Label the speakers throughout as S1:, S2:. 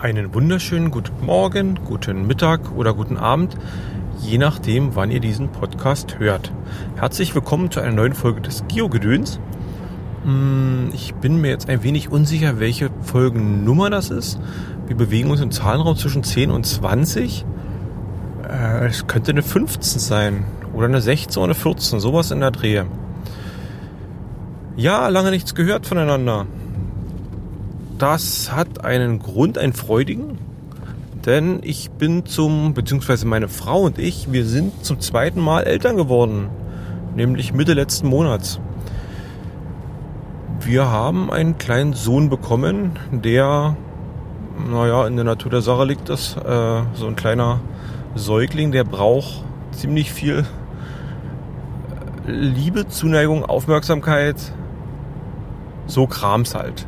S1: Einen wunderschönen guten Morgen, guten Mittag oder guten Abend, je nachdem, wann ihr diesen Podcast hört. Herzlich willkommen zu einer neuen Folge des Geogedöns. Hm, ich bin mir jetzt ein wenig unsicher, welche Folgennummer das ist. Wir bewegen uns im Zahlenraum zwischen 10 und 20. Äh, es könnte eine 15 sein oder eine 16 oder eine 14, sowas in der Drehe. Ja, lange nichts gehört voneinander. Das hat einen Grund, einen freudigen. Denn ich bin zum, beziehungsweise meine Frau und ich, wir sind zum zweiten Mal Eltern geworden. Nämlich Mitte letzten Monats. Wir haben einen kleinen Sohn bekommen, der, naja, in der Natur der Sache liegt das, äh, so ein kleiner Säugling, der braucht ziemlich viel Liebe, Zuneigung, Aufmerksamkeit, so Krams halt.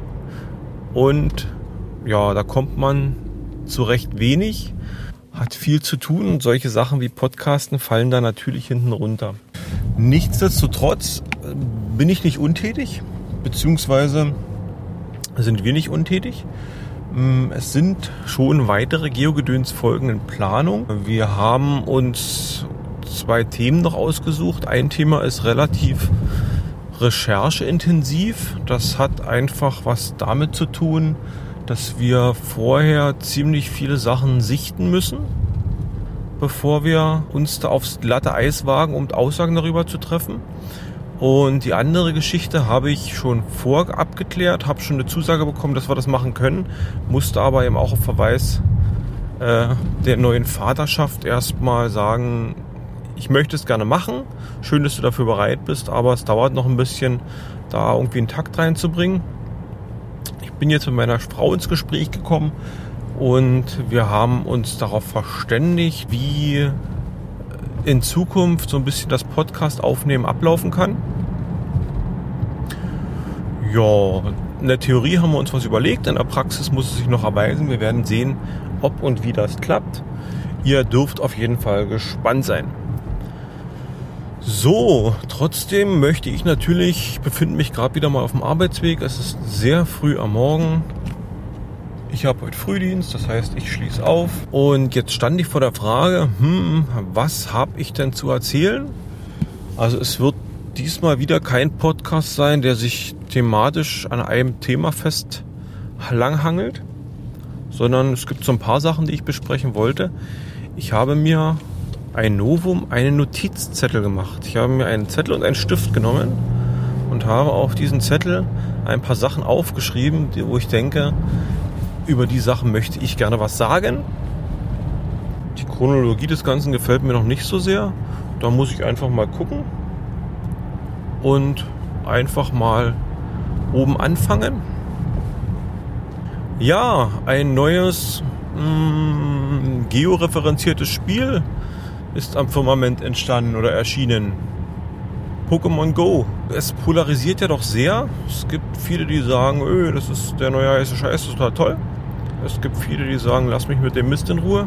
S1: Und ja, da kommt man zu recht wenig, hat viel zu tun und solche Sachen wie Podcasten fallen da natürlich hinten runter. Nichtsdestotrotz äh, bin ich nicht untätig, beziehungsweise sind wir nicht untätig. Mm, es sind schon weitere Geogedöns-Folgen in Planung. Wir haben uns zwei Themen noch ausgesucht. Ein Thema ist relativ rechercheintensiv. Das hat einfach was damit zu tun, dass wir vorher ziemlich viele Sachen sichten müssen, bevor wir uns da aufs glatte Eis wagen, um Aussagen darüber zu treffen. Und die andere Geschichte habe ich schon vorab geklärt, habe schon eine Zusage bekommen, dass wir das machen können, musste aber eben auch auf Verweis äh, der neuen Vaterschaft erstmal sagen, ich möchte es gerne machen. Schön, dass du dafür bereit bist, aber es dauert noch ein bisschen, da irgendwie einen Takt reinzubringen. Ich bin jetzt mit meiner Frau ins Gespräch gekommen und wir haben uns darauf verständigt, wie in Zukunft so ein bisschen das Podcast aufnehmen ablaufen kann. Ja, in der Theorie haben wir uns was überlegt, in der Praxis muss es sich noch erweisen. Wir werden sehen, ob und wie das klappt. Ihr dürft auf jeden Fall gespannt sein. So, trotzdem möchte ich natürlich, ich befinde mich gerade wieder mal auf dem Arbeitsweg. Es ist sehr früh am Morgen. Ich habe heute Frühdienst, das heißt, ich schließe auf. Und jetzt stand ich vor der Frage, hm, was habe ich denn zu erzählen? Also es wird diesmal wieder kein Podcast sein, der sich thematisch an einem Thema fest langhangelt, sondern es gibt so ein paar Sachen, die ich besprechen wollte. Ich habe mir ein Novum einen Notizzettel gemacht. Ich habe mir einen Zettel und einen Stift genommen und habe auf diesen Zettel ein paar Sachen aufgeschrieben, wo ich denke, über die Sachen möchte ich gerne was sagen. Die Chronologie des Ganzen gefällt mir noch nicht so sehr. Da muss ich einfach mal gucken und einfach mal oben anfangen. Ja, ein neues mh, mm, georeferenziertes Spiel ist am Firmament entstanden oder erschienen. Pokémon Go. Es polarisiert ja doch sehr. Es gibt viele, die sagen, öh, das ist der neue heiße Scheiß, das ist total toll. Es gibt viele, die sagen, lass mich mit dem Mist in Ruhe.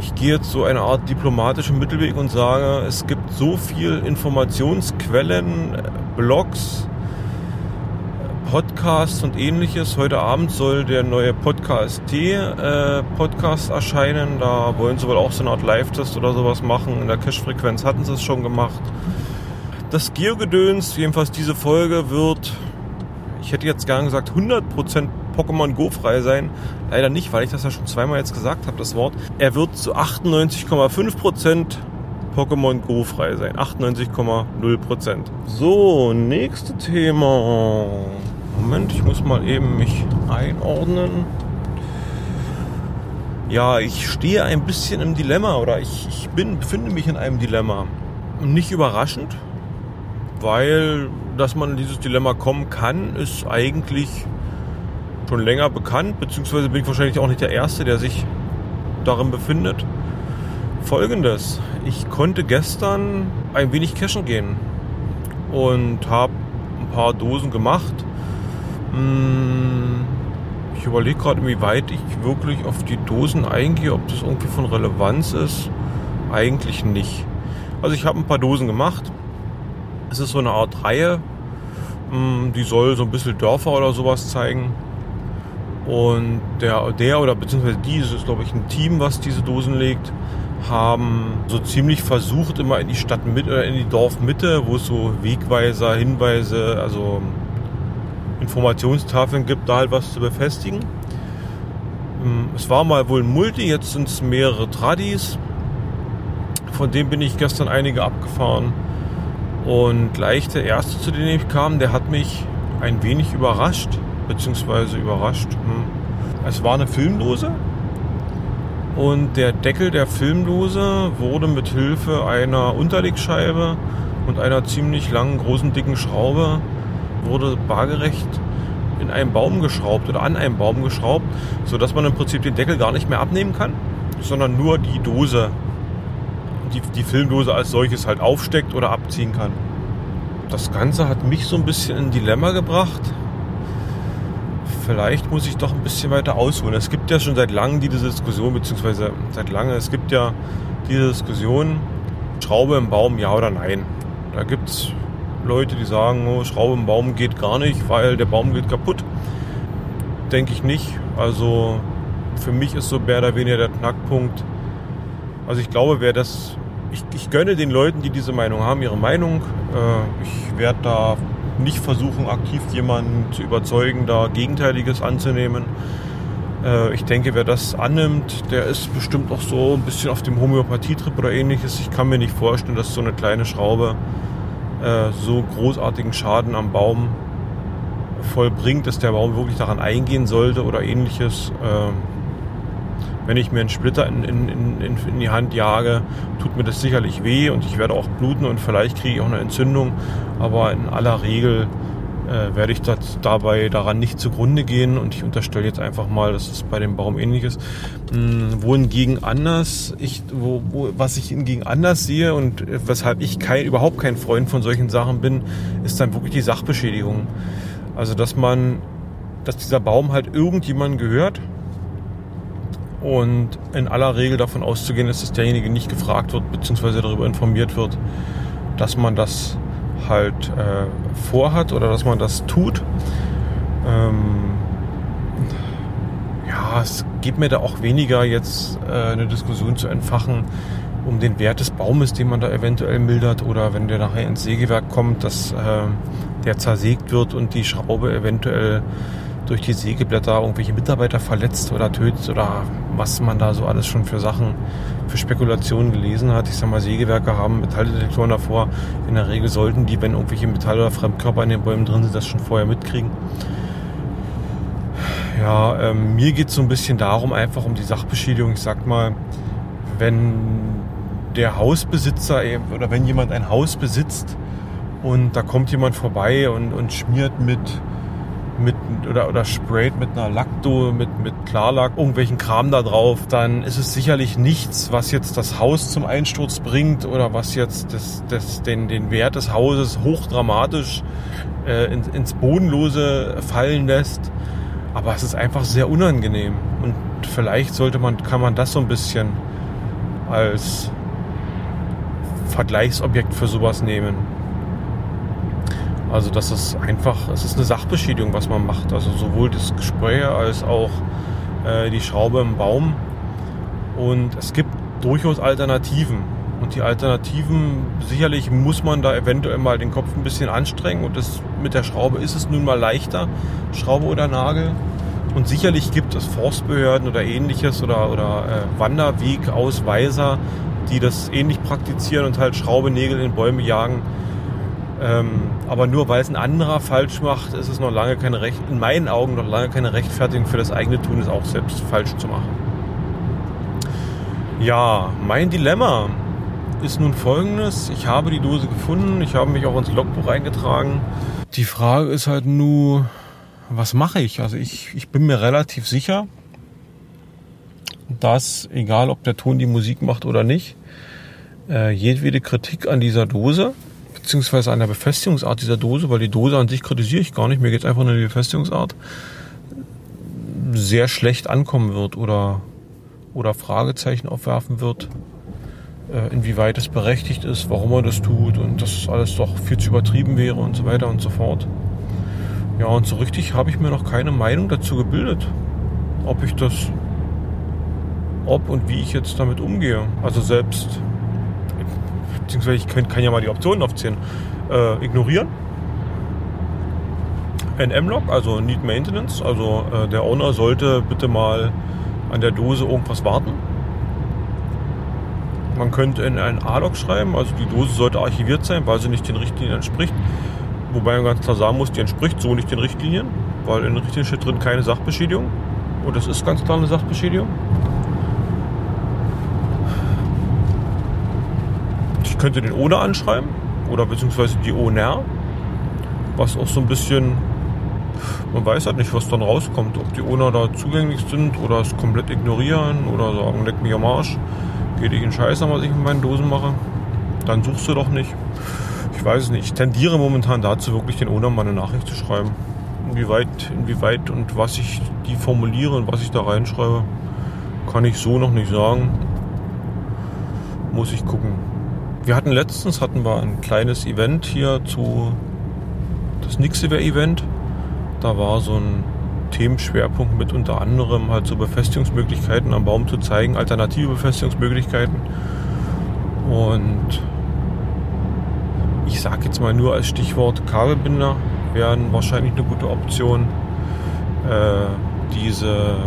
S1: Ich gehe jetzt so eine Art diplomatischen Mittelweg und sage, es gibt so viel Informationsquellen, Blogs, Podcasts und ähnliches. Heute Abend soll der neue Podcast T äh, erscheinen. Da wollen sie wohl auch so eine Art Live-Test oder sowas machen. In der Cache-Frequenz hatten sie es schon gemacht. Das Geogedöns, jedenfalls diese Folge, wird, ich hätte jetzt gern gesagt, 100% Pokémon Go frei sein. Leider nicht, weil ich das ja schon zweimal jetzt gesagt habe, das Wort. Er wird zu 98,5% Pokémon Go frei sein. 98,0%. So, nächstes Thema. Moment, ich muss mal eben mich einordnen. Ja, ich stehe ein bisschen im Dilemma oder ich, ich bin, befinde mich in einem Dilemma. Nicht überraschend, weil dass man in dieses Dilemma kommen kann, ist eigentlich schon länger bekannt, beziehungsweise bin ich wahrscheinlich auch nicht der Erste, der sich darin befindet. Folgendes, ich konnte gestern ein wenig cashen gehen und habe ein paar Dosen gemacht ich überlege gerade, wie weit ich wirklich auf die Dosen eingehe, ob das irgendwie von Relevanz ist. Eigentlich nicht. Also ich habe ein paar Dosen gemacht. Es ist so eine Art Reihe. Hm, die soll so ein bisschen Dörfer oder sowas zeigen. Und der, der oder beziehungsweise dieses ist, glaube ich, ein Team, was diese Dosen legt, haben so ziemlich versucht, immer in die Stadtmitte oder in die Dorfmitte, wo es so Wegweiser, Hinweise, also Informationstafeln gibt, da halt was zu befestigen. Ähm, es war mal wohl ein Multi, jetzt sind es mehrere Tradis. Von dem bin ich gestern einige abgefahren. Und gleich der erste, zu dem ich kam, der hat mich ein wenig überrascht, beziehungsweise überrascht. Hm. Es war eine Filmdose und der Deckel der Filmdose wurde mit Hilfe einer Unterlegscheibe und einer ziemlich langen, großen, dicken Schraube wurde waagerecht in einen Baum geschraubt oder an einen Baum geschraubt, sodass man im Prinzip den Deckel gar nicht mehr abnehmen kann, sondern nur die Dose, die, die Filmdose als solches halt aufsteckt oder abziehen kann. Das Ganze hat mich so ein bisschen in ein Dilemma gebracht. Vielleicht muss ich doch ein bisschen weiter ausholen. Es gibt ja schon seit langem diese Diskussion, beziehungsweise seit langem, es gibt ja diese Diskussion, Schraube im Baum, ja oder nein. Da gibt es Leute, die sagen, oh, Schraube im Baum geht gar nicht, weil der Baum geht kaputt. Denke ich nicht. Also für mich ist so mehr oder weniger der Knackpunkt. Also ich glaube, wer das, ich, ich gönne den Leuten, die diese Meinung haben, ihre Meinung. Äh, ich werde da nicht versuchen, aktiv jemanden zu überzeugen, da Gegenteiliges anzunehmen. Äh, ich denke, wer das annimmt, der ist bestimmt auch so ein bisschen auf dem Homöopathietrip oder ähnliches. Ich kann mir nicht vorstellen, dass so eine kleine Schraube äh, so großartigen Schaden am Baum vollbringt, dass der Baum wirklich daran eingehen sollte oder ähnliches. Ähm, wenn ich mir einen Splitter in, in, in, in, die Hand jage, tut mir das sicherlich weh und ich werde auch bluten und vielleicht kriege ich auch eine Entzündung. Aber in aller Regel äh, werde ich das dabei daran nicht zugrunde gehen und ich unterstelle jetzt einfach mal, dass es bei dem Baum ähnlich ist. Hm, wohingegen anders, ich, wo, wo, was ich hingegen anders sehe und weshalb ich kein, überhaupt kein Freund von solchen Sachen bin, ist dann wirklich die Sachbeschädigung. Also dass man, dass dieser Baum halt irgendjemand gehört und in aller Regel davon auszugehen ist, dass derjenige nicht gefragt wird bzw. darüber informiert wird, dass man das halt äh, vorhat oder dass man das tut. Ähm, ja, es geht mir da auch weniger jetzt äh, eine Diskussion zu entfachen um den Wert des Baumes, den man da eventuell mildert oder wenn der nachher ins Sägewerk kommt, dass äh, der zersägt wird und die Schraube eventuell durch die Sägeblätter irgendwelche Mitarbeiter verletzt oder tötet oder was man da so alles schon für Sachen, für Spekulationen gelesen hat. Ich sag mal, Sägewerke haben Metalldetektoren davor. In der Regel sollten die, wenn irgendwelche Metall- oder Fremdkörper in den Bäumen drin sind, das schon vorher mitkriegen. Ja, ähm, mir geht es so ein bisschen darum, einfach um die Sachbeschädigung. Ich sag mal, wenn der Hausbesitzer oder wenn jemand ein Haus besitzt und da kommt jemand vorbei und, und schmiert mit mit oder, oder sprayt mit einer Lackdo, mit, mit Klarlack irgendwelchen Kram da drauf, dann ist es sicherlich nichts, was jetzt das Haus zum Einsturz bringt oder was jetzt das, das, den, den Wert des Hauses hochdramatisch äh, ins, ins Bodenlose fallen lässt. Aber es ist einfach sehr unangenehm. Und vielleicht sollte man, kann man das so ein bisschen als Vergleichsobjekt für sowas nehmen. Also das ist einfach, es ist eine Sachbeschädigung, was man macht. Also sowohl das Gespräch als auch äh, die Schraube im Baum. Und es gibt durchaus Alternativen. Und die Alternativen, sicherlich muss man da eventuell mal den Kopf ein bisschen anstrengen. Und das, mit der Schraube ist es nun mal leichter, Schraube oder Nagel. Und sicherlich gibt es Forstbehörden oder ähnliches oder, oder äh, Wanderwegausweiser, die das ähnlich praktizieren und halt Schraube, Nägel in Bäume jagen ähm, aber nur weil es ein anderer falsch macht, ist es noch lange keine Recht, in meinen Augen noch lange keine Rechtfertigung für das eigene Tun, es auch selbst falsch zu machen. Ja, mein Dilemma ist nun folgendes. Ich habe die Dose gefunden, ich habe mich auch ins Logbuch eingetragen. Die Frage ist halt nur, was mache ich? Also ich, ich bin mir relativ sicher, dass, egal ob der Ton die Musik macht oder nicht, äh, jedwede Kritik an dieser Dose beziehungsweise an der Befestigungsart dieser Dose, weil die Dose an sich kritisiere ich gar nicht, mir geht es einfach nur um die Befestigungsart, sehr schlecht ankommen wird oder, oder Fragezeichen aufwerfen wird, äh, inwieweit es berechtigt ist, warum er das tut und dass alles doch viel zu übertrieben wäre und so weiter und so fort. Ja, und so richtig habe ich mir noch keine Meinung dazu gebildet. ob ich das, ob und wie ich jetzt damit umgehe. Also selbst, beziehungsweise ich kann, kann ja mal die Optionen aufzählen. Äh, ignorieren. NM-Log, also Need Maintenance, also äh, der Owner sollte bitte mal an der Dose irgendwas warten. Man könnte in einen A-Log schreiben, also die Dose sollte archiviert sein, weil sie nicht den Richtlinien entspricht. Wobei man ganz klar sagen muss, die entspricht so nicht den Richtlinien, weil in den Richtlinien steht drin keine Sachbeschädigung. Und das ist ganz klar eine Sachbeschädigung. Könnte den Owner anschreiben oder beziehungsweise die Owner, was auch so ein bisschen, man weiß halt nicht, was dann rauskommt, ob die Owner da zugänglich sind oder es komplett ignorieren oder sagen, leck mich am Arsch, geht dich in Scheiß an, was ich mit meinen Dosen mache, dann suchst du doch nicht. Ich weiß es nicht, ich tendiere momentan dazu, wirklich den Owner mal eine Nachricht zu schreiben. Inwieweit, inwieweit und was ich die formuliere und was ich da reinschreibe, kann ich so noch nicht sagen. Muss ich gucken. Wir hatten letztens hatten wir ein kleines Event hier zu das Nixiver Event. Da war so ein Themenschwerpunkt mit unter anderem halt so Befestigungsmöglichkeiten am Baum zu zeigen, alternative Befestigungsmöglichkeiten. Und ich sage jetzt mal nur als Stichwort Kabelbinder wären wahrscheinlich eine gute Option. Äh, diese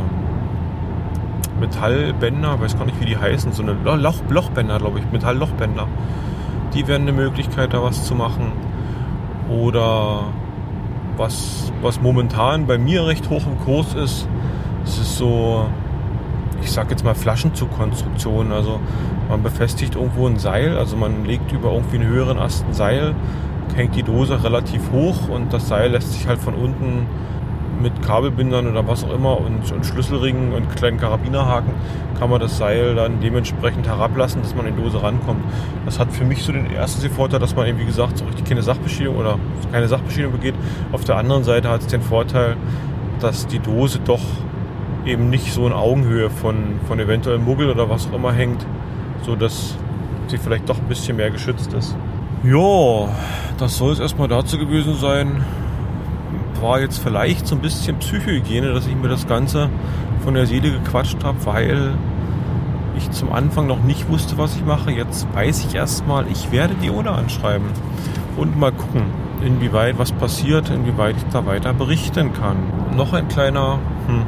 S1: Metallbänder, weiß gar nicht, wie die heißen, so eine Loch, Lochbänder, glaube ich, Metalllochbänder. Die wären eine Möglichkeit, da was zu machen. Oder was, was momentan bei mir recht hoch im Kurs ist, es ist so, ich sag jetzt mal Flaschenzugkonstruktion. Also man befestigt irgendwo ein Seil, also man legt über irgendwie einen höheren Ast ein Seil, hängt die Dose relativ hoch und das Seil lässt sich halt von unten mit Kabelbindern oder was auch immer und, und Schlüsselringen und kleinen Karabinerhaken kann man das Seil dann dementsprechend herablassen, dass man in die Dose rankommt. Das hat für mich so den ersten Vorteil, dass man eben, wie gesagt, so richtig keine Sachbeschädigung oder keine Sachbeschädigung begeht. Auf der anderen Seite hat es den Vorteil, dass die Dose doch eben nicht so in Augenhöhe von, von eventuell Muggel oder was auch immer hängt, so dass sie vielleicht doch ein bisschen mehr geschützt ist. Ja, das soll es erstmal dazu gewesen sein war jetzt vielleicht so ein bisschen Psychohygiene, dass ich mir das Ganze von der Seele gequatscht habe, weil ich zum Anfang noch nicht wusste, was ich mache. Jetzt weiß ich erstmal, ich werde die Oda anschreiben und mal gucken, inwieweit was passiert, inwieweit ich da weiter berichten kann. Noch ein kleiner hm,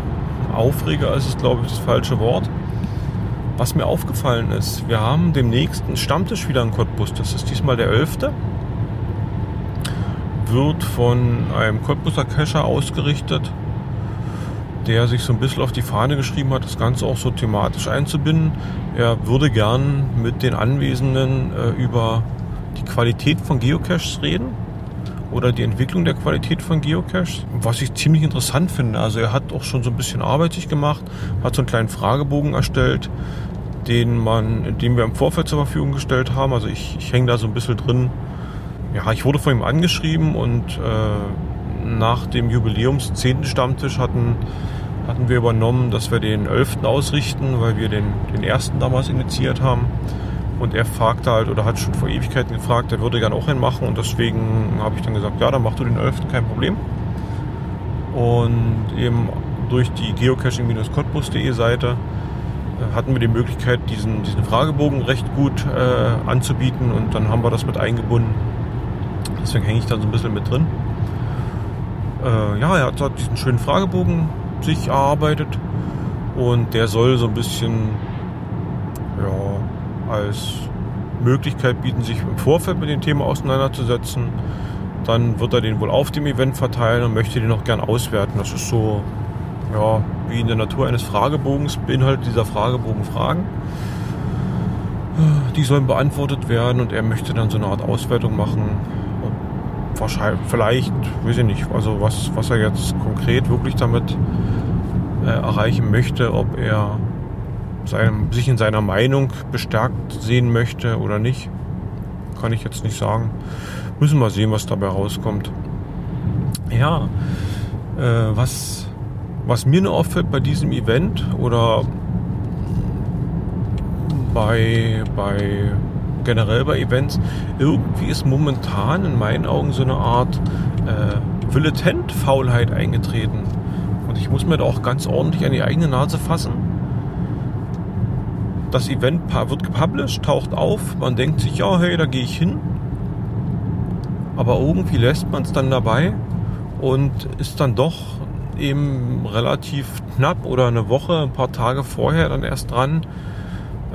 S1: Aufreger ist es, glaube ich, das falsche Wort. Was mir aufgefallen ist, wir haben demnächst einen Stammtisch wieder in Cottbus. Das ist diesmal der 11 wird von einem Cottbuser Cacher ausgerichtet, der sich so ein bisschen auf die Fahne geschrieben hat, das Ganze auch so thematisch einzubinden. Er würde gern mit den Anwesenden äh, über die Qualität von Geocaches reden oder die Entwicklung der Qualität von Geocaches, was ich ziemlich interessant finde. Also er hat auch schon so ein bisschen Arbeit sich gemacht, hat so einen kleinen Fragebogen erstellt, den man, den wir im Vorfeld zur Verfügung gestellt haben. Also ich, ich hänge da so ein bisschen drin, ja, ich wurde von ihm angeschrieben und äh, nach dem Jubiläums 10. Stammtisch hatten, hatten wir übernommen, dass wir den 11. ausrichten, weil wir den, den ersten damals initiiert haben. Und er fragte halt oder hat schon vor Ewigkeiten gefragt, er würde gerne auch einen machen und deswegen habe ich dann gesagt, ja, dann mach du den 11. kein Problem. Und eben durch die geocaching-cottbus.de Seite äh, hatten wir die Möglichkeit, diesen, diesen Fragebogen recht gut äh, anzubieten und dann haben wir das mit eingebunden Deswegen hänge ich da so ein bisschen mit drin. Äh, ja, er hat diesen schönen Fragebogen sich erarbeitet und der soll so ein bisschen ja, als Möglichkeit bieten, sich im Vorfeld mit dem Thema auseinanderzusetzen. Dann wird er den wohl auf dem Event verteilen und möchte den noch gern auswerten. Das ist so, ja, wie in der Natur eines Fragebogens beinhaltet dieser Fragebogen Fragen. Die sollen beantwortet werden und er möchte dann so eine Art Auswertung machen wahrscheinlich, vielleicht, weiß ich nicht, also was, was er jetzt konkret wirklich damit äh, erreichen möchte, ob er sein, sich in seiner Meinung bestärkt sehen möchte oder nicht, kann ich jetzt nicht sagen. Müssen wir sehen, was dabei rauskommt. Ja, äh, was, was mir nur auffällt bei diesem Event oder bei, bei generell bei Events, irgendwie ist momentan in meinen Augen so eine Art äh, Villetent-Faulheit eingetreten. Und ich muss mir da auch ganz ordentlich an die eigene Nase fassen. Das Event wird gepublished, taucht auf, man denkt sich, ja, hey, da gehe ich hin. Aber irgendwie lässt man es dann dabei und ist dann doch eben relativ knapp oder eine Woche, ein paar Tage vorher dann erst dran,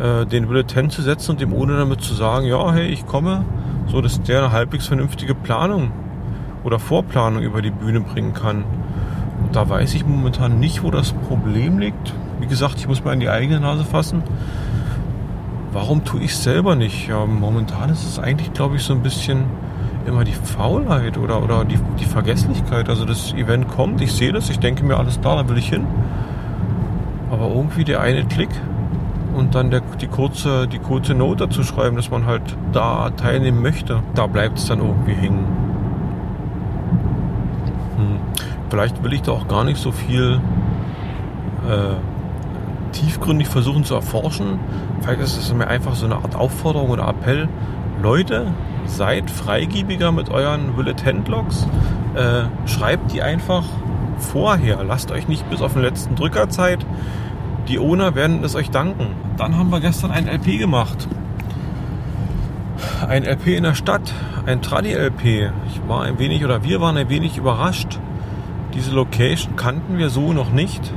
S1: äh, den Bulletin zu setzen und dem ohne damit zu sagen, ja, hey, ich komme, so dass der eine halbwegs vernünftige Planung oder Vorplanung über die Bühne bringen kann. Und da weiß ich momentan nicht, wo das Problem liegt. Wie gesagt, ich muss mal in die eigene Nase fassen. Warum tue ich es selber nicht? Ja, momentan ist es eigentlich, glaube ich, so ein bisschen immer die Faulheit oder, oder die, die Vergesslichkeit. Also das Event kommt, ich sehe das, ich denke mir, alles da, da will ich hin. Aber irgendwie der eine Klick und dann der, die, kurze, die kurze Note dazu schreiben, dass man halt da teilnehmen möchte, da bleibt es dann irgendwie hängen. Hm. Vielleicht will ich da auch gar nicht so viel äh, tiefgründig versuchen zu erforschen. Vielleicht ist es mir einfach so eine Art Aufforderung oder Appell. Leute, seid freigebiger mit euren Bulletin-Logs. Äh, schreibt die einfach vorher. Lasst euch nicht bis auf den letzten Drücker Zeit. Die Owner werden es euch danken. Dann haben wir gestern ein LP gemacht. Ein LP in der Stadt, ein Tradi-LP. Ich war ein wenig oder wir waren ein wenig überrascht. Diese Location kannten wir so noch nicht.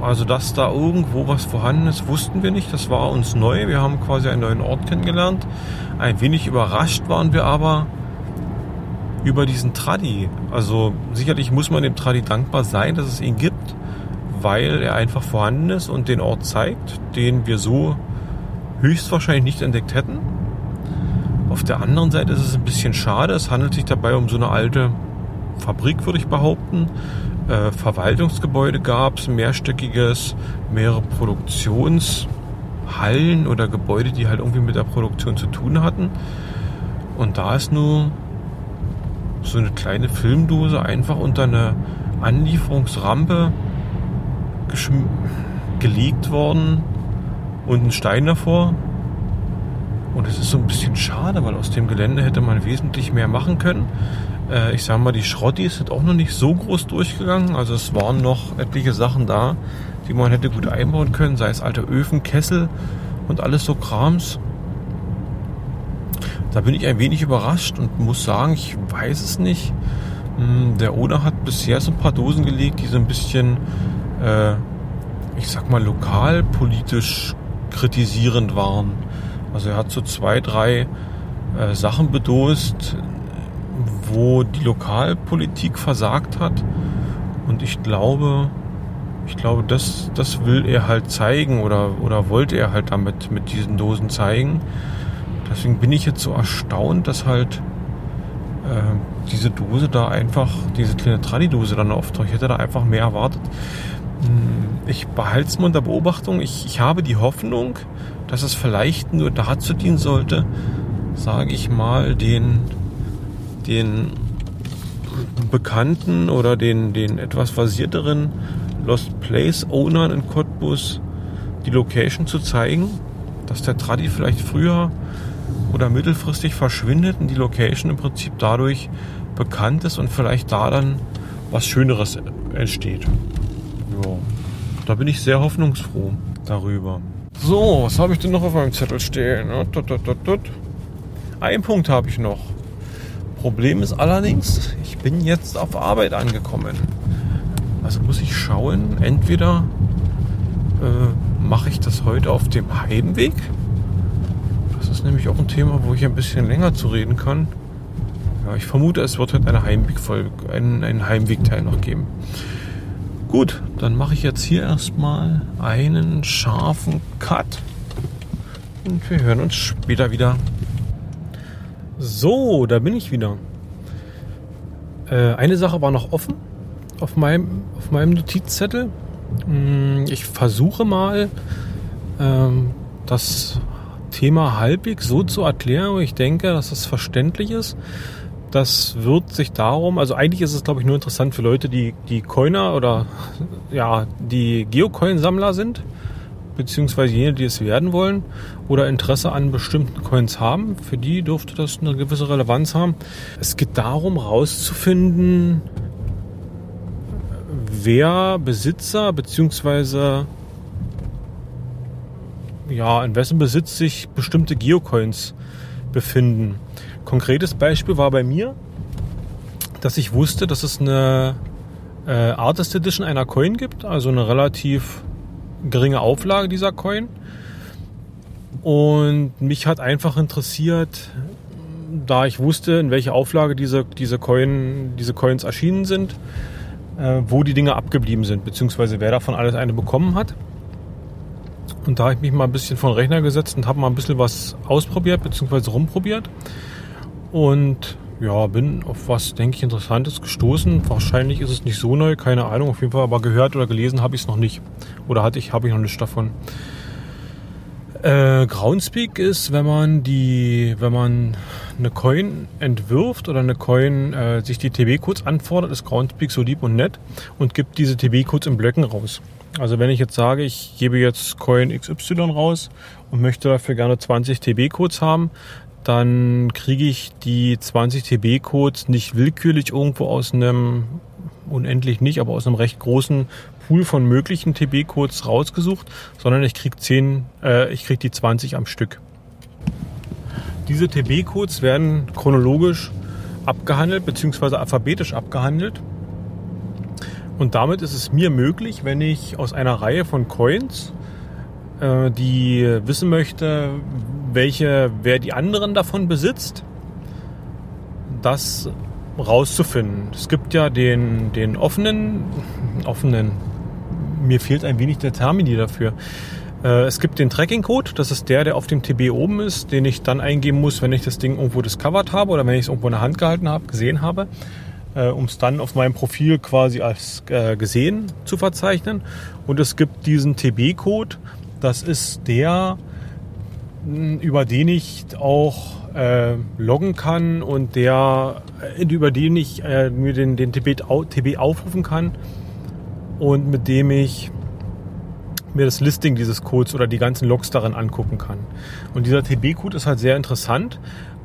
S1: Also, dass da irgendwo was vorhanden ist, wussten wir nicht. Das war uns neu. Wir haben quasi einen neuen Ort kennengelernt. Ein wenig überrascht waren wir aber über diesen Tradi. Also, sicherlich muss man dem Tradi dankbar sein, dass es ihn gibt, weil er einfach vorhanden ist und den Ort zeigt, den wir so höchstwahrscheinlich nicht entdeckt hätten. Auf der anderen Seite ist es ein bisschen schade. Es handelt sich dabei um so eine alte Fabrik, würde ich behaupten äh, Verwaltungsgebäude gab es, mehrstöckiges, mehrere Produktionshallen oder Gebäude, die halt irgendwie mit der Produktion zu tun hatten. Und da ist nur so eine kleine Filmdose einfach unter eine Anlieferungsrampe gelegt worden und ein Stein davor. Und es ist so ein bisschen schade, weil aus dem Gelände hätte man wesentlich mehr machen können. Äh, ich sage mal, die Schrottis sind auch noch nicht so groß durchgegangen. Also es waren noch etliche Sachen da, die man hätte gut einbauen können, sei es alte Öfen, Kessel und alles so Krams. Da bin ich ein wenig überrascht und muss sagen, ich weiß es nicht. Hm, der Owner hat bisher so ein paar Dosen gelegt, die so ein bisschen, äh, ich sag mal, lokalpolitisch kritisierend waren. Also er hat so zwei, drei äh, Sachen bedost, wo die Lokalpolitik versagt hat. Und ich glaube, ich glaube, das, das will er halt zeigen oder, oder wollte er halt damit mit diesen Dosen zeigen. Deswegen bin ich jetzt so erstaunt, dass halt äh, diese Dose da einfach, diese kleine Tradi-Dose dann auftaucht. Ich hätte da einfach mehr erwartet. Hm, ich behalte es mal unter Beobachtung. Ich, ich habe die Hoffnung, dass es vielleicht nur dazu dienen sollte, sage ich mal, den den bekannten oder den, den etwas versierteren Lost Place Ownern in Cottbus die Location zu zeigen, dass der Tradi vielleicht früher oder mittelfristig verschwindet und die Location im Prinzip dadurch bekannt ist und vielleicht da dann was Schöneres entsteht. Ja, da bin ich sehr hoffnungsfroh darüber. So, was habe ich denn noch auf meinem Zettel stehen? Ein Punkt habe ich noch. Problem ist allerdings, ich bin jetzt auf Arbeit angekommen. Also muss ich schauen, entweder äh, mache ich das heute auf dem Heimweg. Das ist nämlich auch ein Thema, wo ich ein bisschen länger zu reden kann. Ja, ich vermute, es wird heute eine Heimwegfolge, einen, einen Heimwegteil noch geben. Gut, dann mache ich jetzt hier erstmal einen scharfen Cut. Und wir hören uns später wieder. So, da bin ich wieder. Äh, eine Sache war noch offen auf meinem, auf meinem Notizzettel. Hm, ich versuche mal, ähm, das Thema halbwegs so zu erklären, wo ich denke, dass es verständlich ist. Das wird sich darum, also eigentlich ist es glaube ich nur interessant für Leute, die die Coiner oder ja, die Geocoin-Sammler sind beziehungsweise jene, die es werden wollen oder Interesse an bestimmten Coins haben, für die dürfte das eine gewisse Relevanz haben. Es geht darum, herauszufinden, wer Besitzer beziehungsweise ja, in wessen Besitz sich bestimmte Geocoins befinden. Konkretes Beispiel war bei mir, dass ich wusste, dass es eine äh, Artist Edition einer Coin gibt, also eine relativ geringe Auflage dieser Coin. Und mich hat einfach interessiert, da ich wusste, in welcher Auflage diese, diese, Coin, diese Coins erschienen sind, äh, wo die Dinge abgeblieben sind, beziehungsweise wer davon alles eine bekommen hat. Und da habe ich mich mal ein bisschen vor den Rechner gesetzt und habe mal ein bisschen was ausprobiert, beziehungsweise rumprobiert. Und ja, bin auf was, denke ich, Interessantes gestoßen. Wahrscheinlich ist es nicht so neu, keine Ahnung. Auf jeden Fall, aber gehört oder gelesen habe ich es noch nicht. Oder hatte ich, habe ich noch nichts davon. Äh, Groundspeak ist, wenn man die, wenn man eine Coin entwirft oder eine Coin äh, sich die TB-Codes anfordert, ist Groundspeak so lieb und nett und gibt diese TB-Codes in Blöcken raus. Also wenn ich jetzt sage, ich gebe jetzt Coin XY raus und möchte dafür gerne 20 TB-Codes haben, dann kriege ich die 20 TB-Codes nicht willkürlich irgendwo aus einem, unendlich nicht, aber aus einem recht großen Pool von möglichen TB-Codes rausgesucht, sondern ich kriege 10, äh, ich kriege die 20 am Stück. Diese TB-Codes werden chronologisch abgehandelt bzw. alphabetisch abgehandelt. Und damit ist es mir möglich, wenn ich aus einer Reihe von Coins, äh, die wissen möchte, welche, wer die anderen davon besitzt, das rauszufinden. Es gibt ja den, den offenen, offenen, mir fehlt ein wenig der Termini dafür. Äh, es gibt den Tracking-Code, das ist der, der auf dem TB oben ist, den ich dann eingeben muss, wenn ich das Ding irgendwo discovered habe oder wenn ich es irgendwo in der Hand gehalten habe, gesehen habe, äh, um es dann auf meinem Profil quasi als äh, gesehen zu verzeichnen. Und es gibt diesen TB-Code, das ist der, über den ich auch äh, loggen kann und der, äh, über den ich äh, mir den, den TB, TB aufrufen kann und mit dem ich mir das Listing dieses Codes oder die ganzen Logs darin angucken kann. Und dieser TB-Code ist halt sehr interessant,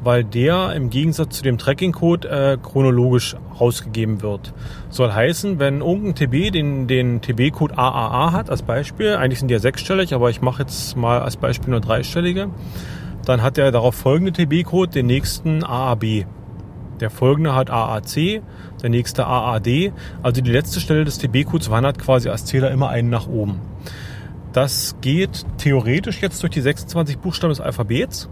S1: weil der im Gegensatz zu dem Tracking-Code äh, chronologisch ausgegeben wird. Soll heißen, wenn irgendein TB den, den TB-Code AAA hat, als Beispiel, eigentlich sind die ja sechsstellig, aber ich mache jetzt mal als Beispiel nur dreistellige, dann hat er darauf folgende TB-Code den nächsten AAB. Der folgende hat AAC, der nächste AAD. Also die letzte Stelle des TB-Codes wandert quasi als Zähler immer einen nach oben. Das geht theoretisch jetzt durch die 26 Buchstaben des Alphabets.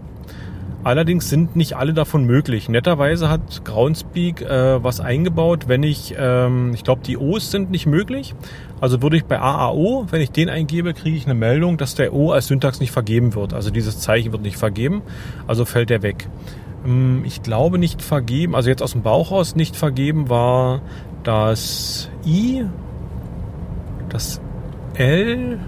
S1: Allerdings sind nicht alle davon möglich. Netterweise hat Groundspeak äh, was eingebaut, wenn ich, ähm, ich glaube, die O's sind nicht möglich. Also würde ich bei AAO, wenn ich den eingebe, kriege ich eine Meldung, dass der O als Syntax nicht vergeben wird. Also dieses Zeichen wird nicht vergeben, also fällt der weg. Ähm, ich glaube nicht vergeben, also jetzt aus dem Bauch raus nicht vergeben war das I, das L,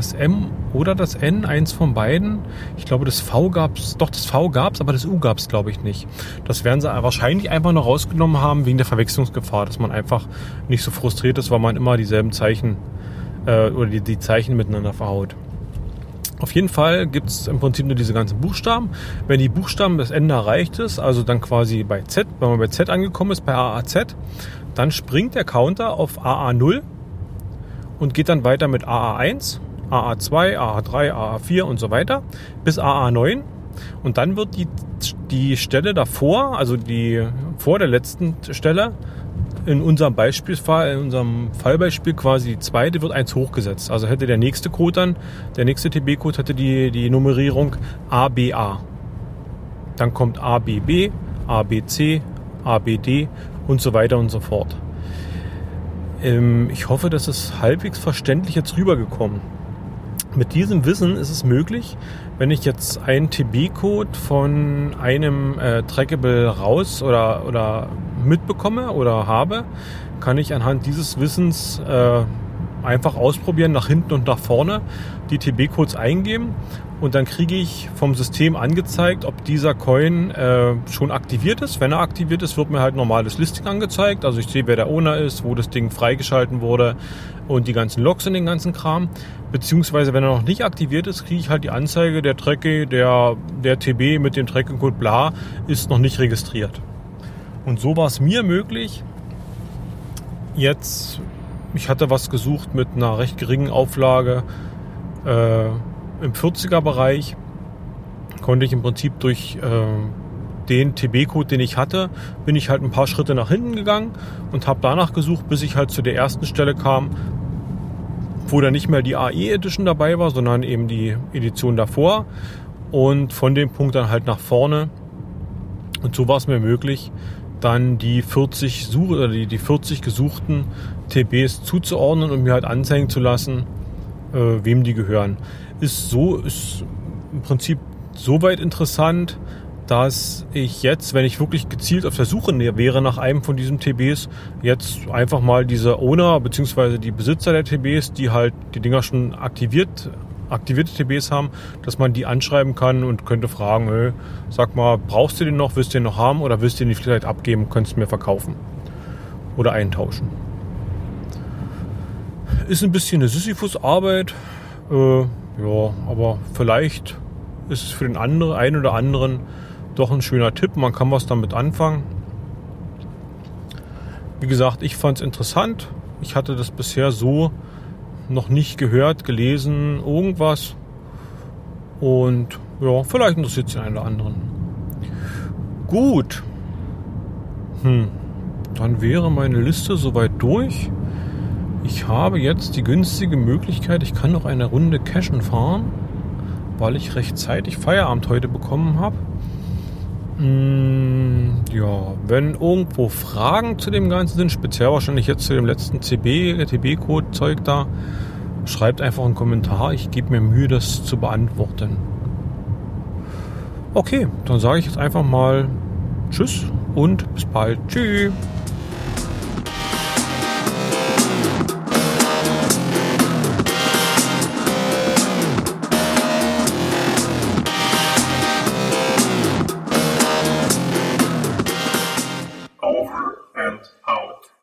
S1: das M oder das N, eins von beiden. Ich glaube, das V gab's, doch das V gab's, aber das U gab's, glaube ich, nicht. Das werden sie wahrscheinlich einfach noch rausgenommen haben wegen der Verwechslungsgefahr, dass man einfach nicht so frustriert ist, weil man immer dieselben Zeichen äh, oder die, die Zeichen miteinander verhaut. Auf jeden Fall gibt's im Prinzip nur diese ganzen Buchstaben. Wenn die Buchstaben das Ende erreicht ist, also dann quasi bei Z, wenn man bei Z angekommen ist, bei AAZ, dann springt der Counter auf AA0 und geht dann weiter mit AA1 AA2, AA3, AA4 und so weiter bis AA9. Und dann wird die, die Stelle davor, also die vor der letzten Stelle, in unserem Beispielsfall, in unserem Fallbeispiel quasi die zweite wird eins hochgesetzt. Also hätte der nächste Code dann, der nächste TB-Code hätte die, die Nummerierung ABA. Dann kommt ABB, ABC, ABD und so weiter und so fort. Ähm, ich hoffe, das ist halbwegs verständlich jetzt rübergekommen. Mit diesem Wissen ist es möglich, wenn ich jetzt einen TB-Code von einem äh, Trackable raus oder, oder mitbekomme oder habe, kann ich anhand dieses Wissens äh, einfach ausprobieren, nach hinten und nach vorne die TB-Codes eingeben und dann kriege ich vom System angezeigt, ob dieser Coin äh, schon aktiviert ist. Wenn er aktiviert ist, wird mir halt normales Listing angezeigt. Also ich sehe, wer der Owner ist, wo das Ding freigeschalten wurde und die ganzen Logs in den ganzen Kram. Beziehungsweise, wenn er noch nicht aktiviert ist, kriege ich halt die Anzeige, der Trecke, der, der TB mit dem Tracking-Code bla ist noch nicht registriert. Und so war es mir möglich, jetzt, ich hatte was gesucht mit einer recht geringen Auflage äh, im 40er Bereich, konnte ich im Prinzip durch äh, den TB-Code, den ich hatte, bin ich halt ein paar Schritte nach hinten gegangen und habe danach gesucht, bis ich halt zu der ersten Stelle kam, wo dann nicht mehr die AE Edition dabei war, sondern eben die Edition davor. Und von dem Punkt dann halt nach vorne. Und so war es mir möglich, dann die 40 Suche oder die, die 40 gesuchten TBs zuzuordnen und mir halt anzeigen zu lassen, äh, wem die gehören. Ist so, ist im Prinzip soweit interessant, dass ich jetzt, wenn ich wirklich gezielt auf der Suche wäre nach einem von diesen TBs, jetzt einfach mal diese Owner bzw. die Besitzer der TBs, die halt die Dinger schon aktiviert aktivierte TBs haben, dass man die anschreiben kann und könnte fragen, hey, sag mal, brauchst du den noch, willst du den noch haben oder willst du den vielleicht abgeben, könntest du mir verkaufen oder eintauschen. Ist ein bisschen eine Sisyphus-Arbeit, äh, ja, aber vielleicht ist es für den anderen, einen oder anderen doch ein schöner Tipp. Man kann was damit anfangen. Wie gesagt, ich fand es interessant. Ich hatte das bisher so noch nicht gehört, gelesen, irgendwas. Und ja, vielleicht interessiert es den einen oder anderen. Gut. Hm. Dann wäre meine Liste soweit durch. Ich habe jetzt die günstige Möglichkeit, ich kann noch eine Runde Cashen fahren, weil ich rechtzeitig Feierabend heute bekommen habe. Hm, ja, wenn irgendwo Fragen zu dem Ganzen sind, speziell wahrscheinlich jetzt zu dem letzten CB, TB-Code-Zeug da, schreibt einfach einen Kommentar. Ich gebe mir Mühe, das zu beantworten. Okay, dann sage ich jetzt einfach mal Tschüss und bis bald. Tschüss.